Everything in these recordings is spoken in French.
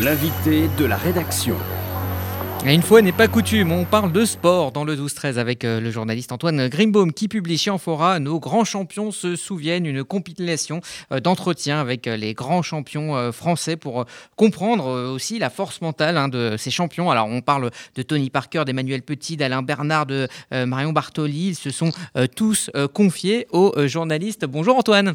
L'invité de la rédaction. Une fois n'est pas coutume, on parle de sport dans le 12-13 avec euh, le journaliste Antoine Grimbaum qui publie chez Amphora Nos grands champions se souviennent, une compilation euh, d'entretiens avec euh, les grands champions français pour comprendre aussi la force mentale hein, de ces champions. Alors on parle de Tony Parker, d'Emmanuel Petit, d'Alain Bernard, de Marion Bartoli. Ils se sont tous confiés aux journalistes. Bonjour Antoine.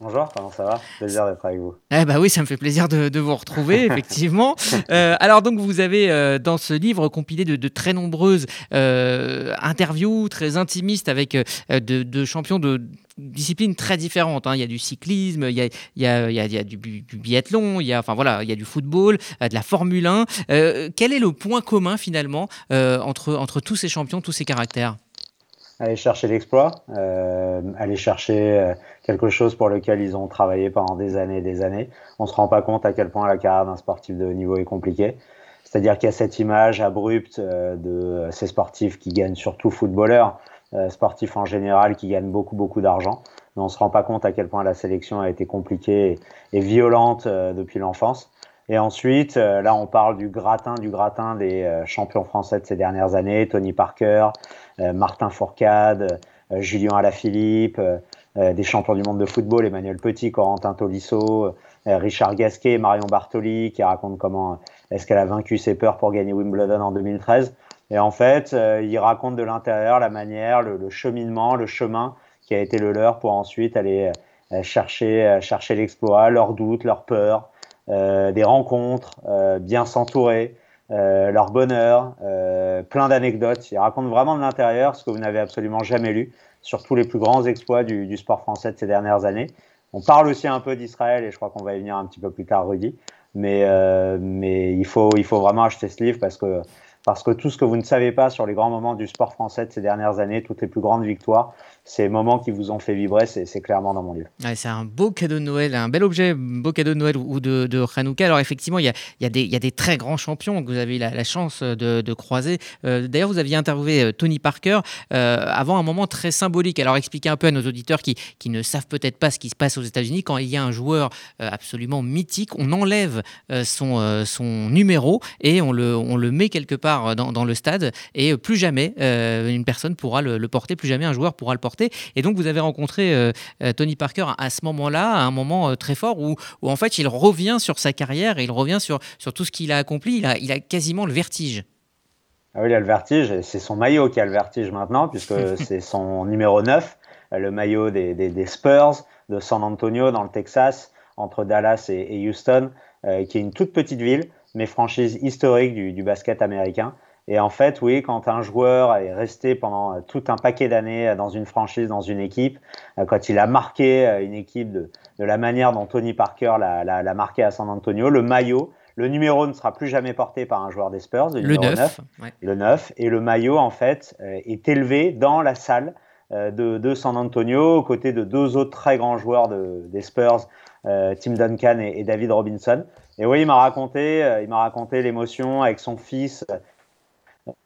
Bonjour, comment ça va? Plaisir d'être avec vous. Eh bah oui, ça me fait plaisir de, vous retrouver, effectivement. Euh, alors donc vous avez euh, dans ce livre compilé de, très nombreuses euh, interviews très intimistes avec de, champions de disciplines très différentes. Hein. Il y a du cyclisme, il y a, il y a, il y a du, biathlon, il y a, enfin voilà, il y a du football, de la Formule 1. quel est le point commun finalement entre, entre tous ces champions, tous ces caractères? Aller chercher l'exploit, euh, aller chercher euh, quelque chose pour lequel ils ont travaillé pendant des années et des années. On ne se rend pas compte à quel point la carrière d'un sportif de haut niveau est compliquée. C'est-à-dire qu'il y a cette image abrupte euh, de ces sportifs qui gagnent surtout footballeurs, euh, sportifs en général qui gagnent beaucoup beaucoup d'argent. Mais on ne se rend pas compte à quel point la sélection a été compliquée et, violente depuis l'enfance. Et ensuite, là, on parle du gratin, du gratin des champions français de ces dernières années, Tony Parker, euh, Martin Fourcade, euh, Julien Alaphilippe, euh, des champions du monde de football, Emmanuel Petit, Corentin Tolisso, Richard Gasquet, Marion Bartoli, qui raconte comment est-ce qu'elle a vaincu ses peurs pour gagner Wimbledon en 2013. Et en fait, il raconte de l'intérieur la manière, le, cheminement, le chemin qui a été le leur pour ensuite aller chercher, chercher l'exploit, leurs doutes, leurs peurs, des rencontres, bien s'entourer, euh, leur bonheur, euh, plein d'anecdotes. Ils racontent vraiment de l'intérieur ce que vous n'avez absolument jamais lu sur tous les plus grands exploits du, du, sport français de ces dernières années. On parle aussi un peu d'Israël et je crois qu'on va y venir un petit peu plus tard, Rudy. Mais, euh, mais il, faut, il faut vraiment acheter ce livre parce que, parce que tout ce que vous ne savez pas sur les grands moments du sport français de ces dernières années, toutes les plus grandes victoires, ces moments qui vous ont fait vibrer, c'est clairement dans mon livre. c'est un beau cadeau de Noël, un bel objet, beau cadeau de Noël ou de, de Hanouka. Alors effectivement, il y a, des très grands champions que vous avez eu la, chance de, croiser. Euh, d'ailleurs, vous aviez interviewé euh, Tony Parker euh, avant un moment très symbolique. Alors expliquez un peu à nos auditeurs qui, ne savent peut-être pas ce qui se passe aux États-Unis. Quand il y a un joueur absolument mythique, on enlève son, numéro et on le met quelque part dans, dans le stade et plus jamais une personne pourra le, le porter, plus jamais un joueur pourra le porter. Et donc, vous avez rencontré euh, euh, Tony Parker à ce moment-là, à un moment euh, très fort où, où, en fait, il revient sur sa carrière et il revient sur, sur tout ce qu'il a accompli. Il a, il a quasiment le vertige. Ah oui, il a le vertige. C'est son maillot qui a le vertige maintenant, puisque c'est son numéro 9, le maillot des, des, Spurs de San Antonio dans le Texas, entre Dallas et, Houston, qui est une toute petite ville, mais franchise historique du, du basket américain. Et en fait, oui, quand un joueur est resté pendant euh, tout un paquet d'années euh, dans une franchise, dans une équipe, euh, quand il a marqué une équipe de, de la manière dont Tony Parker l'a marqué à San Antonio, le maillot, le numéro ne sera plus jamais porté par un joueur des Spurs, le, 9, le 9, et le maillot en fait est élevé dans la salle de, de, San Antonio aux côtés de deux autres très grands joueurs de, des Spurs, Tim Duncan et, David Robinson. Et oui, il m'a raconté, il m'a raconté l'émotion avec son fils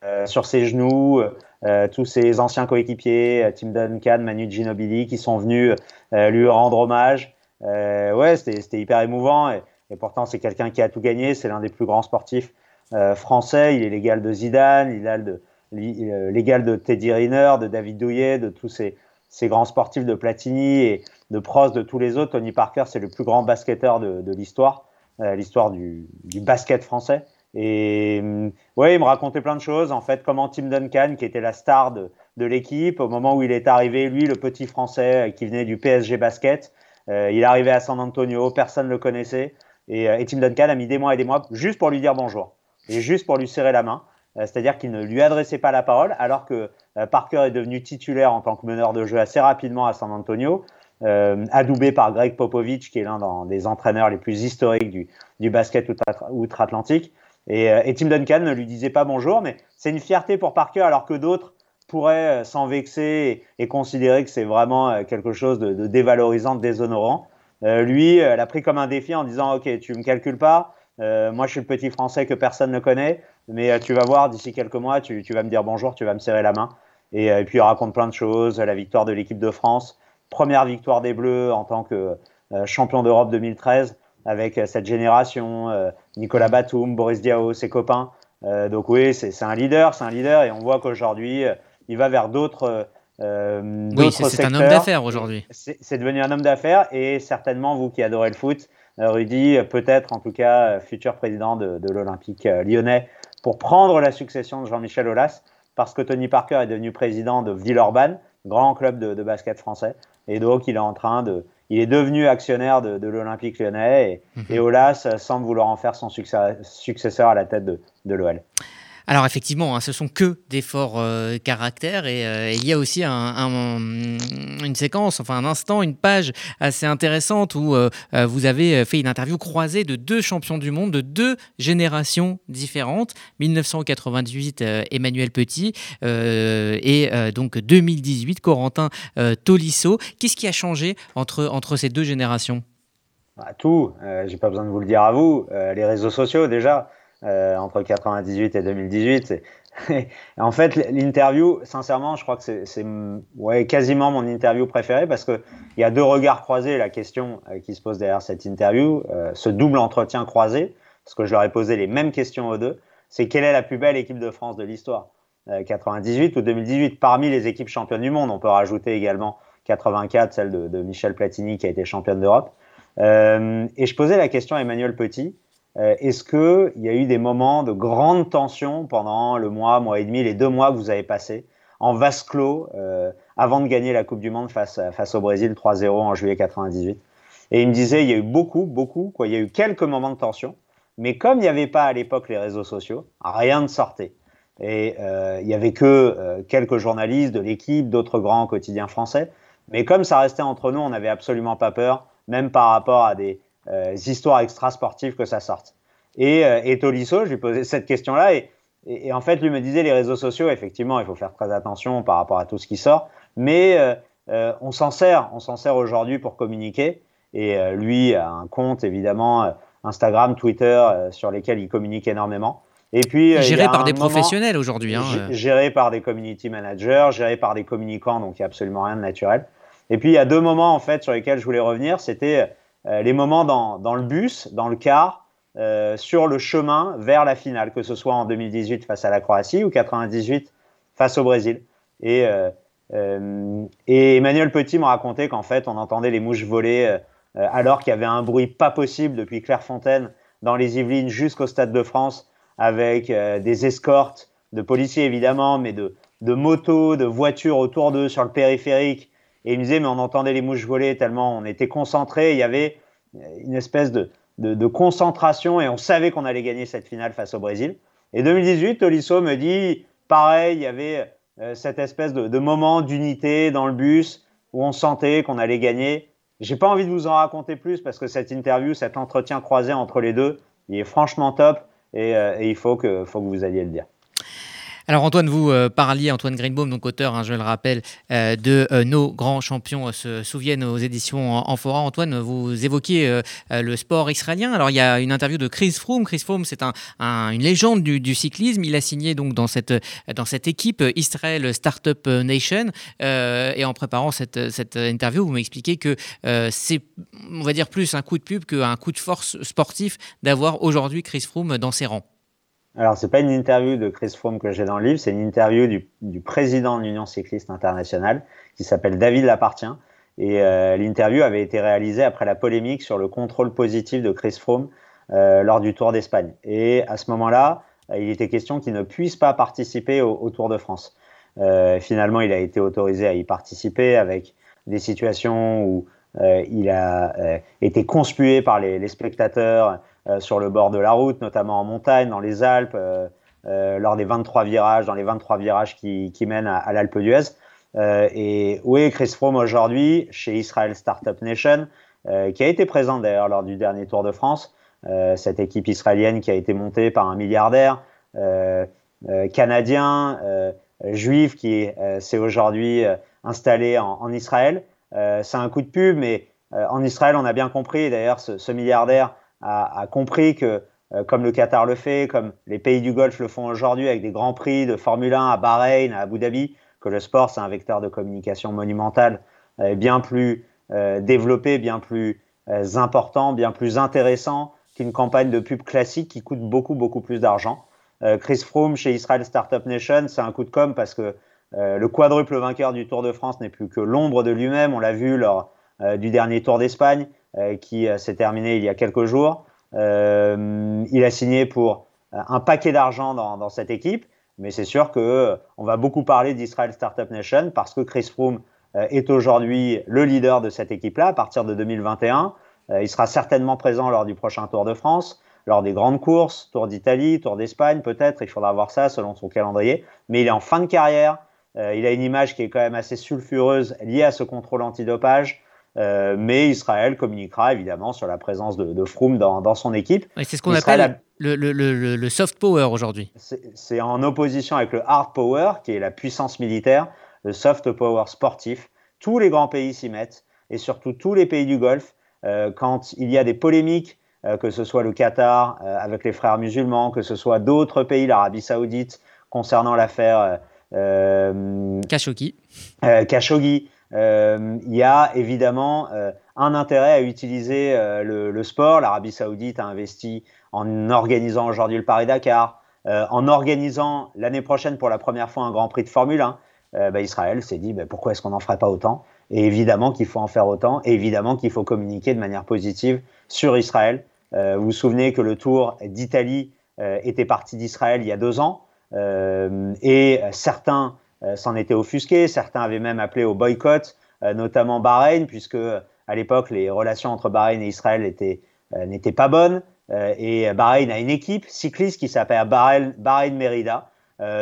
euh, sur ses genoux, euh, tous ses anciens coéquipiers, euh, Tim Duncan, Manu Ginobili, qui sont venus lui rendre hommage. ouais, c'était hyper émouvant. Et, pourtant, c'est quelqu'un qui a tout gagné. C'est l'un des plus grands sportifs français. Il est l'égal de Zidane, il est l'égal de Teddy Riner, de David Douillet, de tous ces, grands sportifs de Platini et de Prost, de tous les autres. Tony Parker, c'est le plus grand basketteur de, l'histoire, l'histoire du, basket français. Et mm, ouais, il me racontait plein de choses. En fait, comment Tim Duncan, qui était la star de, l'équipe, au moment où il est arrivé, lui, le petit Français euh, qui venait du PSG Basket, euh, il est arrivé à San Antonio, personne ne le connaissait. Et, euh, et, Tim Duncan a mis des mois et des mois juste pour lui dire bonjour et juste pour lui serrer la main. C'est-à-dire qu'il ne lui adressait pas la parole, alors que Parker est devenu titulaire en tant que meneur de jeu assez rapidement à San Antonio. Euh, adoubé par Greg Popovich, qui est l'un des entraîneurs les plus historiques du, basket outre-Atlantique. Euh, et, Tim Duncan ne lui disait pas bonjour, mais c'est une fierté pour Parker, alors que d'autres pourraient euh, s'en vexer et, considérer que c'est vraiment euh, quelque chose de, dévalorisant, de déshonorant. lui, elle a pris comme un défi en disant Ok, tu me calcules pas, moi je suis le petit français que personne ne connaît, mais tu vas voir d'ici quelques mois, tu, vas me dire bonjour, tu vas me serrer la main. Et, et puis il raconte plein de choses la victoire de l'équipe de France, première victoire des Bleus en tant que champion d'Europe 2013 avec cette génération, Nicolas Batum, Boris Diaw, ses copains. donc oui, c'est un leader, c'est un leader, et on voit qu'aujourd'hui, il va vers d'autres euh, oui, c'est un homme d'affaires aujourd'hui. C'est devenu un homme d'affaires et certainement vous qui adorez le foot, euh, Rudy, peut-être en tout cas euh, futur président de, l'Olympique lyonnais pour prendre la succession de Jean-Michel Aulas parce que Tony Parker est devenu président de Villeurbanne, grand club de, basket français, et donc il est en train de, il est devenu actionnaire de, l'Olympique lyonnais et, et, Aulas semble vouloir en faire son successeur à la tête de, de l'OL. Alors effectivement, hein, ce sont que des forts euh, caractères et euh, il y a aussi une séquence, enfin un instant, une page assez intéressante où euh, vous avez fait une interview croisée de deux champions du monde de deux générations différentes, 1998 Emmanuel Petit et donc 2018 Corentin Tolisso. Qu'est-ce qui a changé entre, entre ces deux générations? Bah, Tout, j'ai pas besoin de vous le dire à vous, les réseaux sociaux déjà. Euh, entre 98 et 2018. en fait, l'interview, sincèrement, je crois que c'est ouais, quasiment mon interview préférée parce qu'il y a deux regards croisés. La question euh, qui se pose derrière cette interview, euh, ce double entretien croisé, parce que je leur ai posé les mêmes questions aux deux, c'est quelle est la plus belle équipe de France de l'histoire 98 ou 2018 Parmi les équipes championnes du monde, on peut rajouter également 84, celle de, de Michel Platini qui a été championne d'Europe. et je posais la question à Emmanuel Petit euh, est-ce qu'il y a eu des moments de grande tension pendant le mois, mois et demi, les deux mois que vous avez passés en vase clos euh, avant de gagner la Coupe du Monde face, face au Brésil 3-0 en juillet 98 Et il me disait, il y a eu beaucoup, beaucoup, quoi. Il y a eu quelques moments de tension, mais comme il n'y avait pas à l'époque les réseaux sociaux, rien ne sortait. Et euh, il n'y avait que quelques journalistes de l'équipe, d'autres grands quotidiens français. Mais comme ça restait entre nous, on n'avait absolument pas peur, même par rapport à des, euh, histoires extra-sportives que ça sorte. Et, euh, et Tolisso, je lui posais cette question-là et, et, en fait, lui me disait les réseaux sociaux, effectivement, il faut faire très attention par rapport à tout ce qui sort, mais euh, euh on s'en sert, on s'en sert aujourd'hui pour communiquer. Et euh, lui a un compte, évidemment, Instagram, Twitter, sur lesquels il communique énormément. Et puis, géré par des professionnels aujourd'hui. Hein, géré par des community managers, géré par des communicants, donc il n'y a absolument rien de naturel. Et puis il y a deux moments en fait sur lesquels je voulais revenir. C'était euh, les moments dans, dans, le bus, dans le car, euh, sur le chemin vers la finale, que ce soit en 2018 face à la Croatie ou 98 face au Brésil. Et, euh, euh, et Emmanuel Petit m'a raconté qu'en fait, on entendait les mouches voler euh, alors qu'il y avait un bruit pas possible depuis Clairefontaine dans les Yvelines jusqu'au Stade de France, avec des escortes de policiers évidemment, mais de, de motos, de voitures autour d'eux sur le périphérique, et il me disait, mais on entendait les mouches voler tellement on était concentrés. Il y avait une espèce de, de, concentration et on savait qu'on allait gagner cette finale face au Brésil. Et 2018, Tolisso me dit, pareil, il y avait euh, cette espèce de, de moment d'unité dans le bus où on sentait qu'on allait gagner. J'ai pas envie de vous en raconter plus parce que cette interview, cet entretien croisé entre les deux, il est franchement top et, euh, et il faut que, faut que vous alliez le dire. Alors Antoine, vous euh, parliez, Antoine Greenbaum, donc auteur, hein, je le rappelle, euh, de euh, Nos grands champions se souviennent aux éditions Amphora. Antoine, vous évoquiez le sport israélien. Alors il y a une interview de Chris Froome. Chris Froome, c'est un, une légende du, cyclisme. Il a signé donc dans cette, dans cette équipe Israel Startup Nation. et en préparant cette, cette interview, vous m'expliquez que c'est, on va dire, plus un coup de pub qu'un coup de force sportif d'avoir aujourd'hui Chris Froome dans ses rangs. Alors, c'est pas une interview de Chris Froome que j'ai dans le livre, c'est une interview du, du président de l'Union cycliste internationale qui s'appelle David Lapartien. Et euh, l'interview avait été réalisée après la polémique sur le contrôle positif de Chris Froome euh, lors du Tour d'Espagne. Et à ce moment-là, euh, il était question qu'il ne puisse pas participer au, au Tour de France. Euh, finalement, il a été autorisé à y participer avec des situations où euh, il a été conspué par les, les spectateurs euh, sur le bord de la route, notamment en montagne, dans les Alpes, euh, euh, lors des 23 virages, dans les 23 virages qui, mènent à, à l'Alpe d'Huez. et oui, Chris Froome aujourd'hui, chez Israel Startup Nation, qui a été présent d'ailleurs lors du dernier Tour de France, cette équipe israélienne qui a été montée par un milliardaire canadien, juif, qui s'est aujourd'hui installé en, Israël. c'est un coup de pub, mais en Israël, on a bien compris, d'ailleurs, ce milliardaire a, compris que, euh, comme le Qatar le fait, comme les pays du Golfe le font aujourd'hui avec des grands prix de Formule 1 à Bahreïn, à Abu Dhabi, que le sport, c'est un vecteur de communication monumental, euh, bien plus euh, développé, bien plus importants, bien plus intéressants qu'une campagne de pub classique qui coûte beaucoup, beaucoup plus d'argent. Chris Froome chez Israel Startup Nation, c'est un coup de com parce que le quadruple vainqueur du Tour de France n'est plus que l'ombre de lui-même. On l'a vu lors du dernier Tour d'Espagne qui s'est terminé il y a quelques jours. il a signé pour un paquet d'argent dans, dans, cette équipe. Mais c'est sûr qu'on euh, va beaucoup parler d'Israel Startup Nation parce que Chris Froome euh, est aujourd'hui le leader de cette équipe-là à partir de 2021. Euh, il sera certainement présent lors du prochain Tour de France, lors des grandes courses, Tour d'Italie, Tour d'Espagne peut-être. Il faudra voir ça selon son calendrier. Mais il est en fin de carrière. il a une image qui est quand même assez sulfureuse liée à ce contrôle antidopage. Euh, mais Israël communiquera évidemment sur la présence de, de Froome dans, dans, son équipe. c'est ce qu'on appelle le, le, le, le, soft power aujourd'hui. C'est en opposition avec le hard power, qui est la puissance militaire, le soft power sportif. Tous les grands pays s'y mettent, et surtout tous les pays du Golfe. Euh, quand il y a des polémiques, euh, que ce soit le Qatar avec les frères musulmans, que ce soit d'autres pays, l'Arabie saoudite, concernant l'affaire Khashoggi. Khashoggi, euh, il y a évidemment euh, un intérêt à utiliser euh, le, sport. L'Arabie Saoudite a investi en organisant aujourd'hui le Paris-Dakar, en organisant l'année prochaine pour la première fois un Grand Prix de Formule 1. Bah, Israël s'est dit bah, pourquoi est-ce qu'on n'en ferait pas autant? Et évidemment qu'il faut en faire autant, et évidemment qu'il faut communiquer de manière positive sur Israël. vous vous souvenez que le Tour d'Italie était parti d'Israël il y a deux ans, et certains s'en étaient offusqués. Certains avaient même appelé au boycott, euh, notamment Bahreïn, puisque à l'époque, les relations entre Bahreïn et Israël euh, n'étaient pas bonnes. et Bahreïn a une équipe cycliste qui s'appelle Bahreïn, Bahreïn Merida.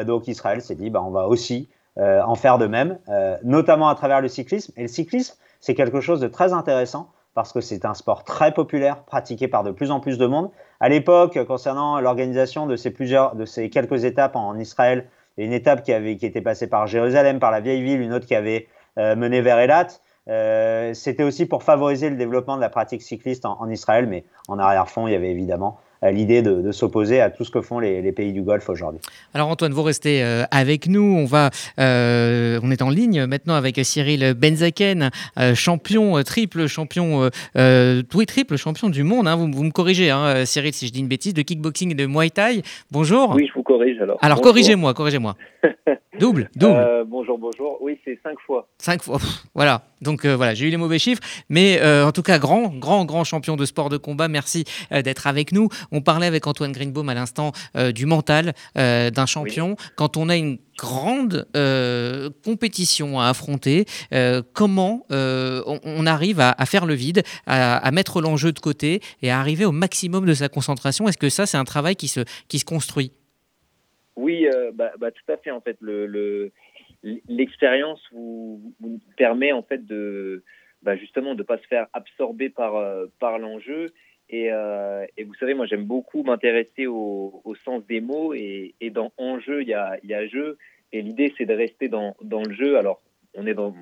donc Israël s'est dit, bah, on va aussi en faire de même, notamment à travers le cyclisme. Et le cyclisme, c'est quelque chose de très intéressant parce que c'est un sport très populaire, pratiqué par de plus en plus de monde. À l'époque, concernant l'organisation de de ces quelques étapes en Israël, une étape qui, avait, qui était passée par Jérusalem, par la vieille ville, une autre qui avait euh, mené vers Elat. Euh, c'était aussi pour favoriser le développement de la pratique cycliste en, en Israël, mais en arrière-fond, il y avait évidemment l'idée de, s'opposer à tout ce que font les, pays du Golfe aujourd'hui. Alors Antoine, vous restez euh, avec nous. On va, euh, on est en ligne maintenant avec Cyril Benzaken, euh, champion, triple champion, oui triple champion du monde. Hein. Vous, me corrigez, hein, Cyril, si je dis une bêtise, de kickboxing et de Muay Thai. Bonjour. Oui, je vous corrige alors. Alors corrigez-moi, corrigez-moi. double, double. bonjour, bonjour. Oui, c'est cinq fois. Cinq fois. voilà. Donc voilà, j'ai eu les mauvais chiffres, mais en tout cas grand, grand, grand champion de sport de combat. Merci d'être avec nous. On parlait avec Antoine Greenbaum à l'instant euh, du mental euh, d'un champion. Quand on a une grande euh, compétition à affronter, comment on, arrive à, faire le vide, à, mettre l'enjeu de côté et à arriver au maximum de sa concentration? Est-ce que ça, c'est un travail qui se, qui se construit? Oui, bah, bah, tout à fait. En fait, le, l'expérience vous, permet en fait de bah, justement de pas se faire absorber par par l'enjeu euh, et, vous savez, moi j'aime beaucoup m'intéresser au, sens des mots et, dans enjeu, il y a, jeu. Et l'idée, c'est de rester dans, le jeu. Alors, on est dans,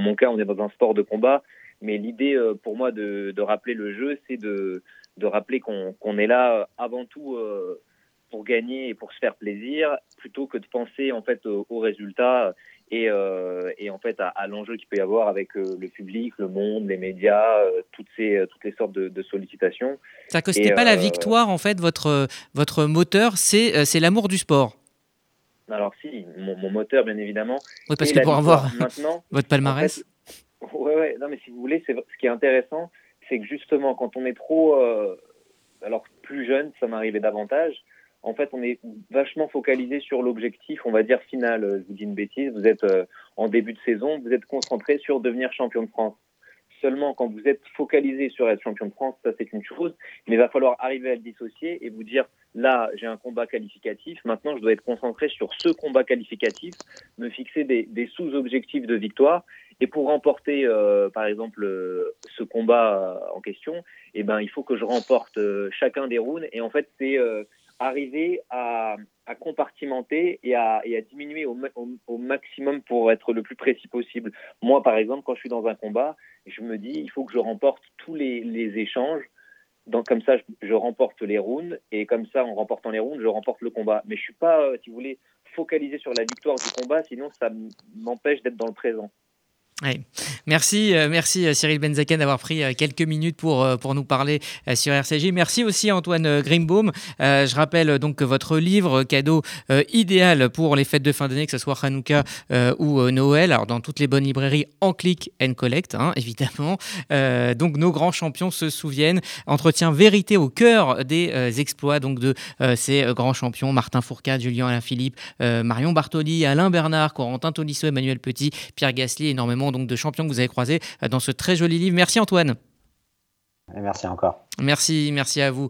mon cas, on est dans un sport de combat, mais l'idée euh, pour moi de, rappeler le jeu, c'est de, rappeler qu'on est là avant tout euh, pour gagner et pour se faire plaisir, plutôt que de penser en fait au, au résultat et, euh, et en fait à, l'enjeu qu'il peut y avoir avec euh, le public, le monde, les médias, euh, toutes ces toutes les sortes de, sollicitations. Ça que c'était pas la victoire en fait votre votre moteur, c'est c'est l'amour du sport. Alors si, mon, moteur bien évidemment. Oui parce que pour avoir maintenant votre palmarès. ouais, ouais, non mais si vous voulez, ce qui est intéressant, c'est que justement quand on est trop alors plus jeune, ça m'arrivait davantage en fait, on est vachement focalisé sur l'objectif, on va dire final. Euh, je vous dis une bêtise, vous êtes euh, en début de saison, vous êtes concentré sur devenir champion de France. Seulement, quand vous êtes focalisé sur être champion de France, ça c'est une chose, mais il va falloir arriver à le dissocier et vous dire là, j'ai un combat qualificatif, maintenant je dois être concentré sur ce combat qualificatif, me fixer des, sous-objectifs de victoire. Et pour remporter, euh, par exemple, ce combat en question, eh ben, il faut que je remporte chacun des rounds. Et en fait, c'est arriver à, compartimenter et à, diminuer au, maximum pour être le plus précis possible. Moi, par exemple, quand je suis dans un combat, je me dis, il faut que je remporte tous les, échanges. Donc, comme ça, je, remporte les rounds et comme ça, en remportant les rounds, je remporte le combat. Mais je suis pas, euh, si vous voulez, focalisé sur la victoire du combat, sinon ça m'empêche d'être dans le présent. Merci, euh, merci euh, Cyril Benzaken d'avoir pris euh, quelques minutes pour, pour nous parler sur RCJ. Merci aussi Antoine Grimbaum. je rappelle donc que votre livre, cadeau idéal pour les fêtes de fin d'année, que ce soit Hanouka ou Noël, alors dans toutes les bonnes librairies en click and collect, hein, évidemment. donc nos grands champions se souviennent. Entretien vérité au cœur des exploits donc de ces grands champions Martin Fourcade, Julien Alain Philippe, Marion Bartoli, Alain Bernard, Corentin Tolisso, Emmanuel Petit, Pierre Gasly, énormément donc de champions que vous avez croisés euh, dans ce très joli livre. Merci Antoine. merci encore. Merci, merci à vous.